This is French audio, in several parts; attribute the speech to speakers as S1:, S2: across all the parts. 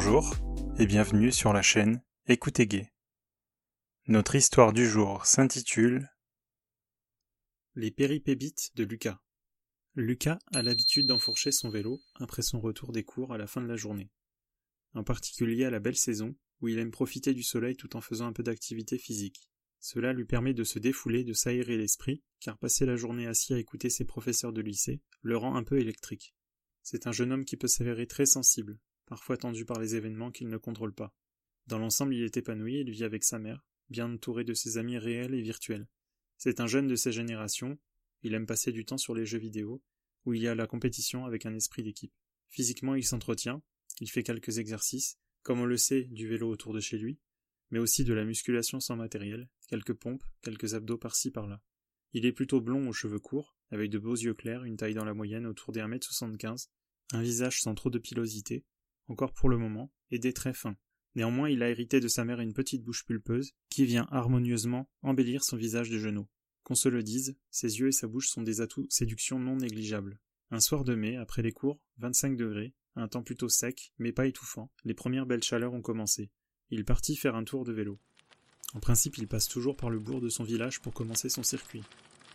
S1: Bonjour et bienvenue sur la chaîne Écoutez Gay. Notre histoire du jour s'intitule Les péripébites de Lucas. Lucas a l'habitude d'enfourcher son vélo après son retour des cours à la fin de la journée. En particulier à la belle saison, où il aime profiter du soleil tout en faisant un peu d'activité physique. Cela lui permet de se défouler, de s'aérer l'esprit, car passer la journée assis à écouter ses professeurs de lycée le rend un peu électrique. C'est un jeune homme qui peut s'avérer très sensible, parfois tendu par les événements qu'il ne contrôle pas. Dans l'ensemble, il est épanoui, il vit avec sa mère, bien entouré de ses amis réels et virtuels. C'est un jeune de sa génération, il aime passer du temps sur les jeux vidéo, où il y a la compétition avec un esprit d'équipe. Physiquement, il s'entretient, il fait quelques exercices, comme on le sait, du vélo autour de chez lui, mais aussi de la musculation sans matériel, quelques pompes, quelques abdos par-ci par-là. Il est plutôt blond aux cheveux courts, avec de beaux yeux clairs, une taille dans la moyenne autour des 1m75, un visage sans trop de pilosité, encore pour le moment, et des traits fins. Néanmoins, il a hérité de sa mère une petite bouche pulpeuse, qui vient harmonieusement embellir son visage de genou. Qu'on se le dise, ses yeux et sa bouche sont des atouts séduction non négligeables. Un soir de mai, après les cours, 25 degrés, un temps plutôt sec, mais pas étouffant, les premières belles chaleurs ont commencé. Il partit faire un tour de vélo. En principe, il passe toujours par le bourg de son village pour commencer son circuit.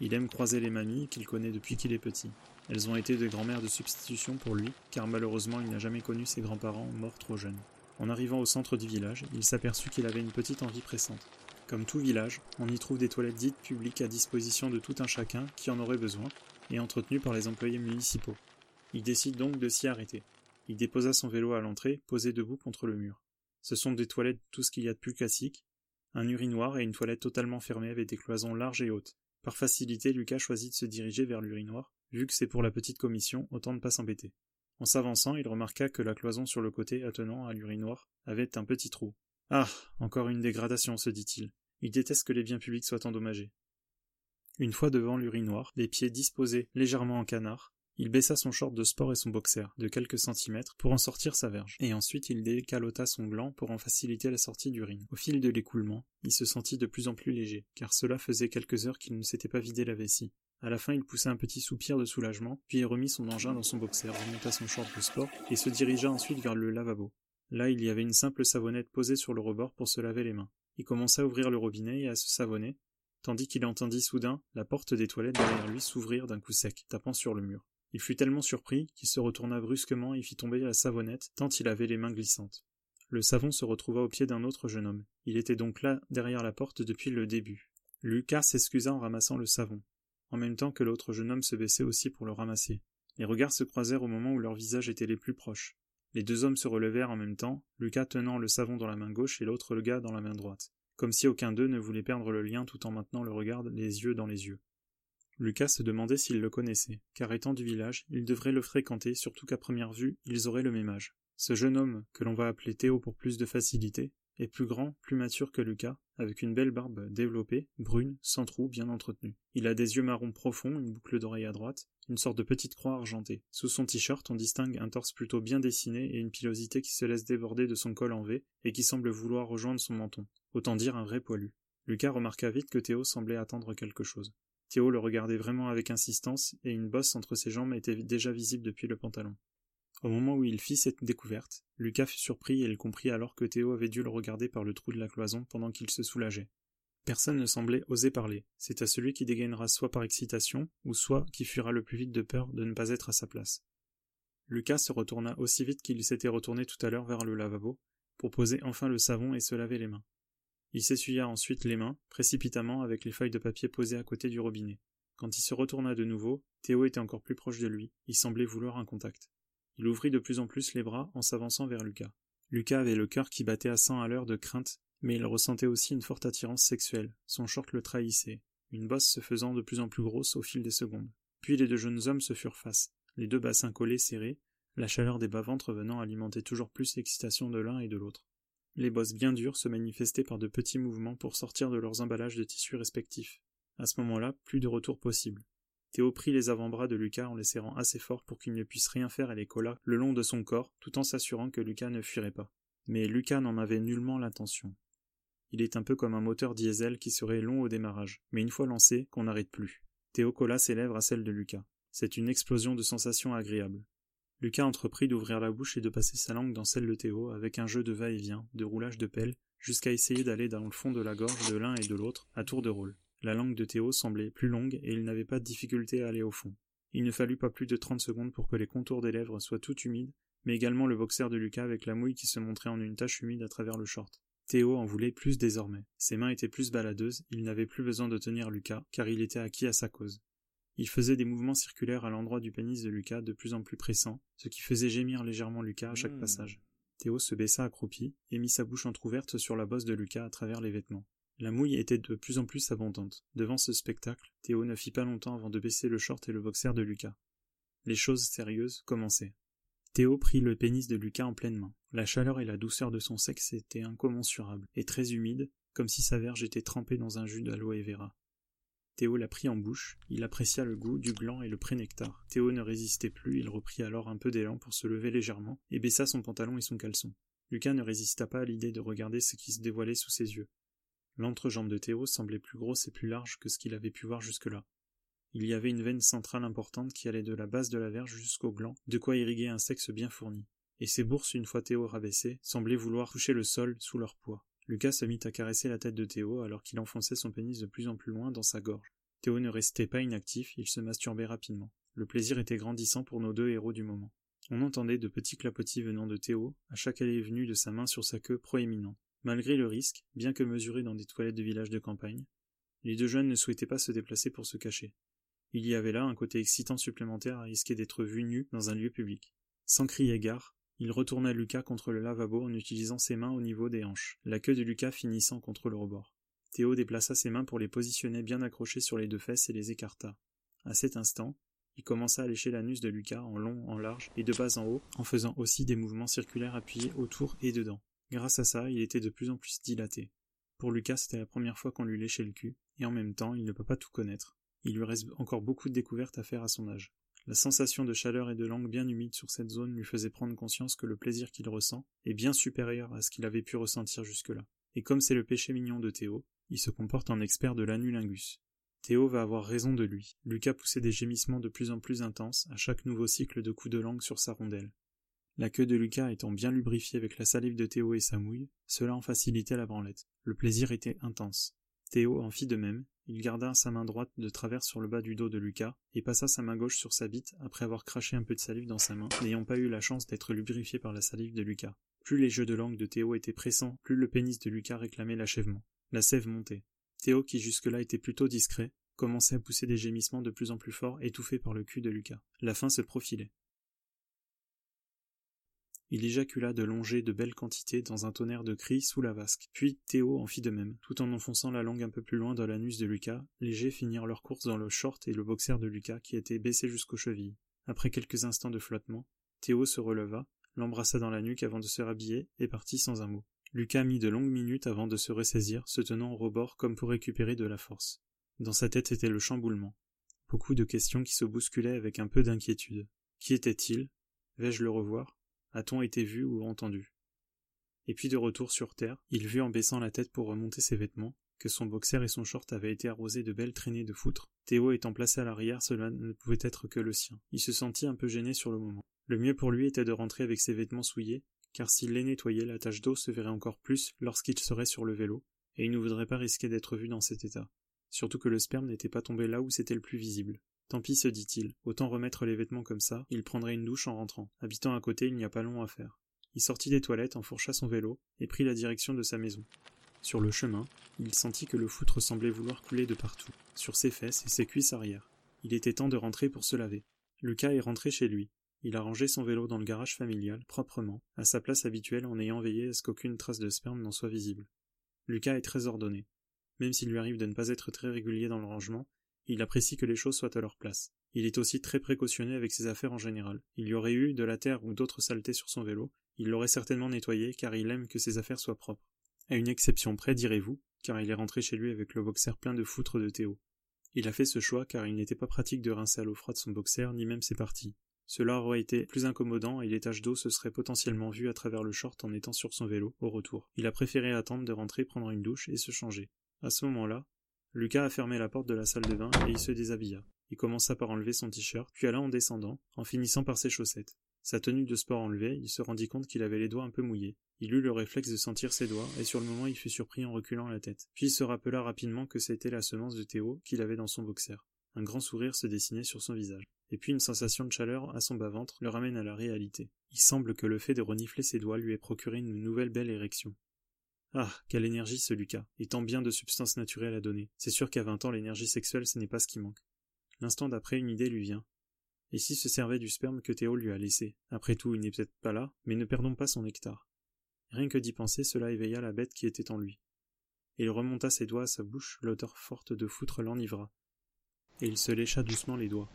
S1: Il aime croiser les mamies qu'il connaît depuis qu'il est petit. Elles ont été des grand-mères de substitution pour lui, car malheureusement il n'a jamais connu ses grands-parents morts trop jeunes. En arrivant au centre du village, il s'aperçut qu'il avait une petite envie pressante. Comme tout village, on y trouve des toilettes dites publiques à disposition de tout un chacun qui en aurait besoin, et entretenues par les employés municipaux. Il décide donc de s'y arrêter. Il déposa son vélo à l'entrée, posé debout contre le mur. Ce sont des toilettes tout ce qu'il y a de plus classique, un urinoir et une toilette totalement fermée avec des cloisons larges et hautes. Par facilité, Lucas choisit de se diriger vers l'urinoir, vu que c'est pour la petite commission, autant ne pas s'embêter. En s'avançant, il remarqua que la cloison sur le côté attenant à l'urinoir avait un petit trou. Ah. Encore une dégradation, se dit-il. Il déteste que les biens publics soient endommagés. Une fois devant l'urinoir, les pieds disposés légèrement en canard, il baissa son short de sport et son boxer de quelques centimètres pour en sortir sa verge, et ensuite il décalota son gland pour en faciliter la sortie d'urine. Au fil de l'écoulement, il se sentit de plus en plus léger, car cela faisait quelques heures qu'il ne s'était pas vidé la vessie. À la fin, il poussa un petit soupir de soulagement, puis remit son engin dans son boxer, remonta son short de sport et se dirigea ensuite vers le lavabo. Là, il y avait une simple savonnette posée sur le rebord pour se laver les mains. Il commença à ouvrir le robinet et à se savonner, tandis qu'il entendit soudain la porte des toilettes derrière lui s'ouvrir d'un coup sec, tapant sur le mur. Il fut tellement surpris qu'il se retourna brusquement et fit tomber la savonnette, tant il avait les mains glissantes. Le savon se retrouva au pied d'un autre jeune homme. Il était donc là, derrière la porte, depuis le début. Lucas s'excusa en ramassant le savon, en même temps que l'autre jeune homme se baissait aussi pour le ramasser. Les regards se croisèrent au moment où leurs visages étaient les plus proches. Les deux hommes se relevèrent en même temps, Lucas tenant le savon dans la main gauche et l'autre le gars dans la main droite, comme si aucun d'eux ne voulait perdre le lien tout en maintenant le regard les yeux dans les yeux. Lucas se demandait s'il le connaissait, car étant du village, il devrait le fréquenter, surtout qu'à première vue, ils auraient le même âge. Ce jeune homme, que l'on va appeler Théo pour plus de facilité, est plus grand, plus mature que Lucas, avec une belle barbe développée, brune, sans trou, bien entretenue. Il a des yeux marrons profonds, une boucle d'oreille à droite, une sorte de petite croix argentée. Sous son t-shirt, on distingue un torse plutôt bien dessiné et une pilosité qui se laisse déborder de son col en V et qui semble vouloir rejoindre son menton. Autant dire un vrai poilu. Lucas remarqua vite que Théo semblait attendre quelque chose. Théo le regardait vraiment avec insistance, et une bosse entre ses jambes était déjà visible depuis le pantalon. Au moment où il fit cette découverte, Lucas fut surpris et il comprit alors que Théo avait dû le regarder par le trou de la cloison pendant qu'il se soulageait. Personne ne semblait oser parler. C'est à celui qui dégainera soit par excitation, ou soit qui fuira le plus vite de peur de ne pas être à sa place. Lucas se retourna aussi vite qu'il s'était retourné tout à l'heure vers le lavabo, pour poser enfin le savon et se laver les mains. Il s'essuya ensuite les mains, précipitamment, avec les feuilles de papier posées à côté du robinet. Quand il se retourna de nouveau, Théo était encore plus proche de lui, il semblait vouloir un contact. Il ouvrit de plus en plus les bras en s'avançant vers Lucas. Lucas avait le cœur qui battait à cent à l'heure de crainte, mais il ressentait aussi une forte attirance sexuelle. Son short le trahissait, une bosse se faisant de plus en plus grosse au fil des secondes. Puis les deux jeunes hommes se furent face, les deux bassins collés serrés, la chaleur des bas-ventres venant alimenter toujours plus l'excitation de l'un et de l'autre. Les bosses bien dures se manifestaient par de petits mouvements pour sortir de leurs emballages de tissus respectifs. À ce moment-là, plus de retour possible. Théo prit les avant-bras de Lucas en les serrant assez fort pour qu'il ne puisse rien faire et les colla le long de son corps, tout en s'assurant que Lucas ne fuirait pas. Mais Lucas n'en avait nullement l'intention. Il est un peu comme un moteur diesel qui serait long au démarrage, mais une fois lancé, qu'on n'arrête plus. Théo colla ses lèvres à celles de Lucas. C'est une explosion de sensations agréables. Lucas entreprit d'ouvrir la bouche et de passer sa langue dans celle de Théo avec un jeu de va-et-vient, de roulage de pelle, jusqu'à essayer d'aller dans le fond de la gorge de l'un et de l'autre, à tour de rôle. La langue de Théo semblait plus longue et il n'avait pas de difficulté à aller au fond. Il ne fallut pas plus de trente secondes pour que les contours des lèvres soient tout humides, mais également le boxer de Lucas avec la mouille qui se montrait en une tache humide à travers le short. Théo en voulait plus désormais. Ses mains étaient plus baladeuses, il n'avait plus besoin de tenir Lucas, car il était acquis à sa cause. Il faisait des mouvements circulaires à l'endroit du pénis de Lucas de plus en plus pressants, ce qui faisait gémir légèrement Lucas à chaque mmh. passage. Théo se baissa accroupi et mit sa bouche entr'ouverte sur la bosse de Lucas à travers les vêtements. La mouille était de plus en plus abondante. Devant ce spectacle, Théo ne fit pas longtemps avant de baisser le short et le boxer de Lucas. Les choses sérieuses commençaient. Théo prit le pénis de Lucas en pleine main. La chaleur et la douceur de son sexe étaient incommensurables, et très humides, comme si sa verge était trempée dans un jus d'aloe vera. Théo la prit en bouche, il apprécia le goût du gland et le prénectar. Théo ne résistait plus, il reprit alors un peu d'élan pour se lever légèrement, et baissa son pantalon et son caleçon. Lucas ne résista pas à l'idée de regarder ce qui se dévoilait sous ses yeux. L'entrejambe de Théo semblait plus grosse et plus large que ce qu'il avait pu voir jusque-là. Il y avait une veine centrale importante qui allait de la base de la verge jusqu'au gland, de quoi irriguer un sexe bien fourni. Et ses bourses, une fois Théo rabaissé, semblaient vouloir toucher le sol sous leur poids. Lucas se mit à caresser la tête de Théo alors qu'il enfonçait son pénis de plus en plus loin dans sa gorge. Théo ne restait pas inactif, il se masturbait rapidement. Le plaisir était grandissant pour nos deux héros du moment. On entendait de petits clapotis venant de Théo, à chaque allée et venue de sa main sur sa queue proéminente. Malgré le risque, bien que mesuré dans des toilettes de village de campagne, les deux jeunes ne souhaitaient pas se déplacer pour se cacher. Il y avait là un côté excitant supplémentaire à risquer d'être vus nus dans un lieu public. Sans crier gare, il retourna Lucas contre le lavabo en utilisant ses mains au niveau des hanches, la queue de Lucas finissant contre le rebord. Théo déplaça ses mains pour les positionner bien accrochées sur les deux fesses et les écarta. À cet instant, il commença à lécher l'anus de Lucas en long, en large et de bas en haut, en faisant aussi des mouvements circulaires appuyés autour et dedans. Grâce à ça, il était de plus en plus dilaté. Pour Lucas, c'était la première fois qu'on lui léchait le cul, et en même temps, il ne peut pas tout connaître. Il lui reste encore beaucoup de découvertes à faire à son âge. La sensation de chaleur et de langue bien humide sur cette zone lui faisait prendre conscience que le plaisir qu'il ressent est bien supérieur à ce qu'il avait pu ressentir jusque-là. Et comme c'est le péché mignon de Théo, il se comporte en expert de l'anulingus. Théo va avoir raison de lui. Lucas poussait des gémissements de plus en plus intenses à chaque nouveau cycle de coups de langue sur sa rondelle. La queue de Lucas étant bien lubrifiée avec la salive de Théo et sa mouille, cela en facilitait la branlette. Le plaisir était intense. Théo en fit de même, il garda sa main droite de travers sur le bas du dos de Lucas et passa sa main gauche sur sa bite après avoir craché un peu de salive dans sa main, n'ayant pas eu la chance d'être lubrifié par la salive de Lucas. Plus les jeux de langue de Théo étaient pressants, plus le pénis de Lucas réclamait l'achèvement. La sève montait. Théo, qui jusque-là était plutôt discret, commençait à pousser des gémissements de plus en plus forts, étouffés par le cul de Lucas. La fin se profilait. Il éjacula de longer de belles quantités dans un tonnerre de cris sous la vasque. Puis Théo en fit de même, tout en enfonçant la langue un peu plus loin dans l'anus de Lucas. Les jets finirent leur course dans le short et le boxer de Lucas qui était baissé jusqu'aux chevilles. Après quelques instants de flottement, Théo se releva, l'embrassa dans la nuque avant de se rhabiller et partit sans un mot. Lucas mit de longues minutes avant de se ressaisir, se tenant au rebord comme pour récupérer de la force. Dans sa tête était le chamboulement. Beaucoup de questions qui se bousculaient avec un peu d'inquiétude. Qui était-il? Vais-je le revoir? A-t-on été vu ou entendu? Et puis de retour sur terre, il vit en baissant la tête pour remonter ses vêtements que son boxer et son short avaient été arrosés de belles traînées de foutre. Théo étant placé à l'arrière, cela ne pouvait être que le sien. Il se sentit un peu gêné sur le moment. Le mieux pour lui était de rentrer avec ses vêtements souillés, car s'il les nettoyait, la tache d'eau se verrait encore plus lorsqu'il serait sur le vélo, et il ne voudrait pas risquer d'être vu dans cet état. Surtout que le sperme n'était pas tombé là où c'était le plus visible. Tant pis, se dit-il, autant remettre les vêtements comme ça, il prendrait une douche en rentrant. Habitant à côté, il n'y a pas long à faire. Il sortit des toilettes, enfourcha son vélo, et prit la direction de sa maison. Sur le chemin, il sentit que le foutre semblait vouloir couler de partout, sur ses fesses et ses cuisses arrière. Il était temps de rentrer pour se laver. Lucas est rentré chez lui. Il a rangé son vélo dans le garage familial, proprement, à sa place habituelle en ayant veillé à ce qu'aucune trace de sperme n'en soit visible. Lucas est très ordonné. Même s'il lui arrive de ne pas être très régulier dans le rangement, il apprécie que les choses soient à leur place. Il est aussi très précautionné avec ses affaires en général. Il y aurait eu de la terre ou d'autres saletés sur son vélo, il l'aurait certainement nettoyé car il aime que ses affaires soient propres. À une exception près, direz-vous, car il est rentré chez lui avec le boxer plein de foutre de Théo. Il a fait ce choix car il n'était pas pratique de rincer à l'eau froide son boxer ni même ses parties. Cela aurait été plus incommodant et les taches d'eau se seraient potentiellement vues à travers le short en étant sur son vélo au retour. Il a préféré attendre de rentrer prendre une douche et se changer. À ce moment-là, Lucas a fermé la porte de la salle de bain et il se déshabilla. Il commença par enlever son t-shirt, puis alla en descendant, en finissant par ses chaussettes. Sa tenue de sport enlevée, il se rendit compte qu'il avait les doigts un peu mouillés. Il eut le réflexe de sentir ses doigts, et sur le moment il fut surpris en reculant la tête. Puis il se rappela rapidement que c'était la semence de Théo qu'il avait dans son boxer. Un grand sourire se dessinait sur son visage. Et puis une sensation de chaleur à son bas-ventre le ramène à la réalité. Il semble que le fait de renifler ses doigts lui ait procuré une nouvelle belle érection. Ah, quelle énergie ce Lucas, et tant bien de substances naturelles à donner. C'est sûr qu'à vingt ans l'énergie sexuelle ce n'est pas ce qui manque. L'instant d'après une idée lui vient. Et s'il se servait du sperme que Théo lui a laissé? Après tout, il n'est peut-être pas là, mais ne perdons pas son nectar. Rien que d'y penser, cela éveilla la bête qui était en lui. Il remonta ses doigts à sa bouche, l'odeur forte de foutre l'enivra. Et il se lécha doucement les doigts.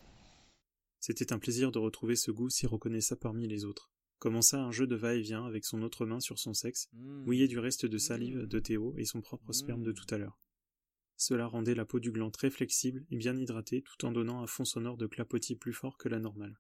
S1: C'était un plaisir de retrouver ce goût si reconnaissable parmi les autres. Commença un jeu de va-et-vient avec son autre main sur son sexe, mmh. mouillé du reste de salive de Théo et son propre sperme de mmh. tout à l'heure. Cela rendait la peau du gland très flexible et bien hydratée tout en donnant un fond sonore de clapotis plus fort que la normale.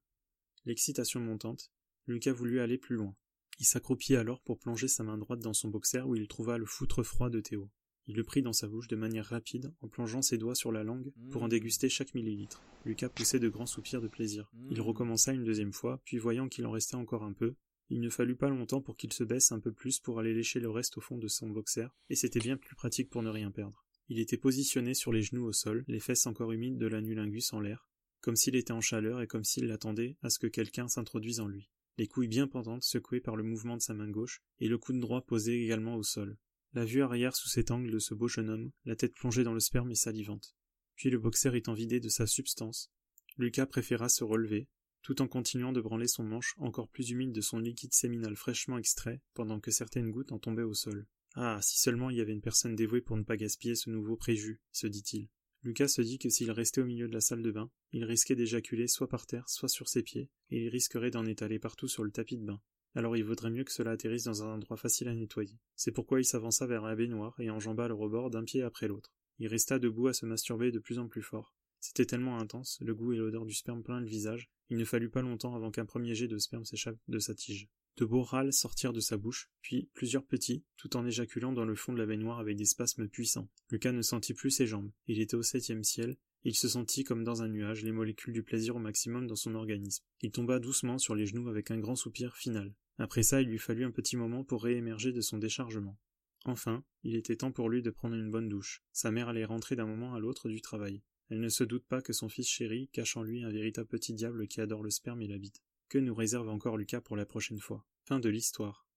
S1: L'excitation montante, Lucas voulut aller plus loin. Il s'accroupit alors pour plonger sa main droite dans son boxer où il trouva le foutre froid de Théo. Il le prit dans sa bouche de manière rapide en plongeant ses doigts sur la langue pour en mmh. déguster chaque millilitre. Lucas poussait de grands soupirs de plaisir. Il mmh. recommença une deuxième fois, puis voyant qu'il en restait encore un peu, il ne fallut pas longtemps pour qu'il se baisse un peu plus pour aller lécher le reste au fond de son boxer, et c'était bien plus pratique pour ne rien perdre. Il était positionné sur les genoux au sol, les fesses encore humides de l'anulingus en l'air, comme s'il était en chaleur et comme s'il attendait à ce que quelqu'un s'introduise en lui. Les couilles bien pendantes secouées par le mouvement de sa main gauche, et le coude droit posé également au sol. La vue arrière sous cet angle de ce beau jeune homme, la tête plongée dans le sperme et salivante. Puis le boxeur étant vidé de sa substance, Lucas préféra se relever, tout en continuant de branler son manche encore plus humide de son liquide séminal fraîchement extrait, pendant que certaines gouttes en tombaient au sol. Ah, si seulement il y avait une personne dévouée pour ne pas gaspiller ce nouveau préjus, se dit-il. Lucas se dit que s'il restait au milieu de la salle de bain, il risquait d'éjaculer soit par terre, soit sur ses pieds, et il risquerait d'en étaler partout sur le tapis de bain. Alors il vaudrait mieux que cela atterrisse dans un endroit facile à nettoyer. C'est pourquoi il s'avança vers la baignoire et enjamba le rebord d'un pied après l'autre. Il resta debout à se masturber de plus en plus fort. C'était tellement intense, le goût et l'odeur du sperme plein le visage, il ne fallut pas longtemps avant qu'un premier jet de sperme s'échappe de sa tige. De beaux râles sortirent de sa bouche, puis plusieurs petits, tout en éjaculant dans le fond de la baignoire avec des spasmes puissants. Lucas ne sentit plus ses jambes. Il était au septième ciel, il se sentit comme dans un nuage, les molécules du plaisir au maximum dans son organisme. Il tomba doucement sur les genoux avec un grand soupir final. Après ça, il lui fallut un petit moment pour réémerger de son déchargement. Enfin, il était temps pour lui de prendre une bonne douche. Sa mère allait rentrer d'un moment à l'autre du travail. Elle ne se doute pas que son fils chéri cache en lui un véritable petit diable qui adore le sperme et la bite. Que nous réserve encore Lucas pour la prochaine fois Fin de l'histoire.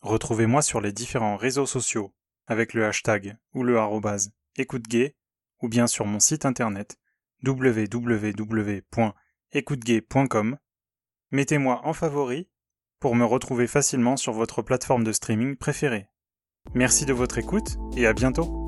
S2: Retrouvez-moi sur les différents réseaux sociaux avec le hashtag ou le arrobase écoute ou bien sur mon site internet www.écoutegay.com. Mettez-moi en favori pour me retrouver facilement sur votre plateforme de streaming préférée. Merci de votre écoute et à bientôt.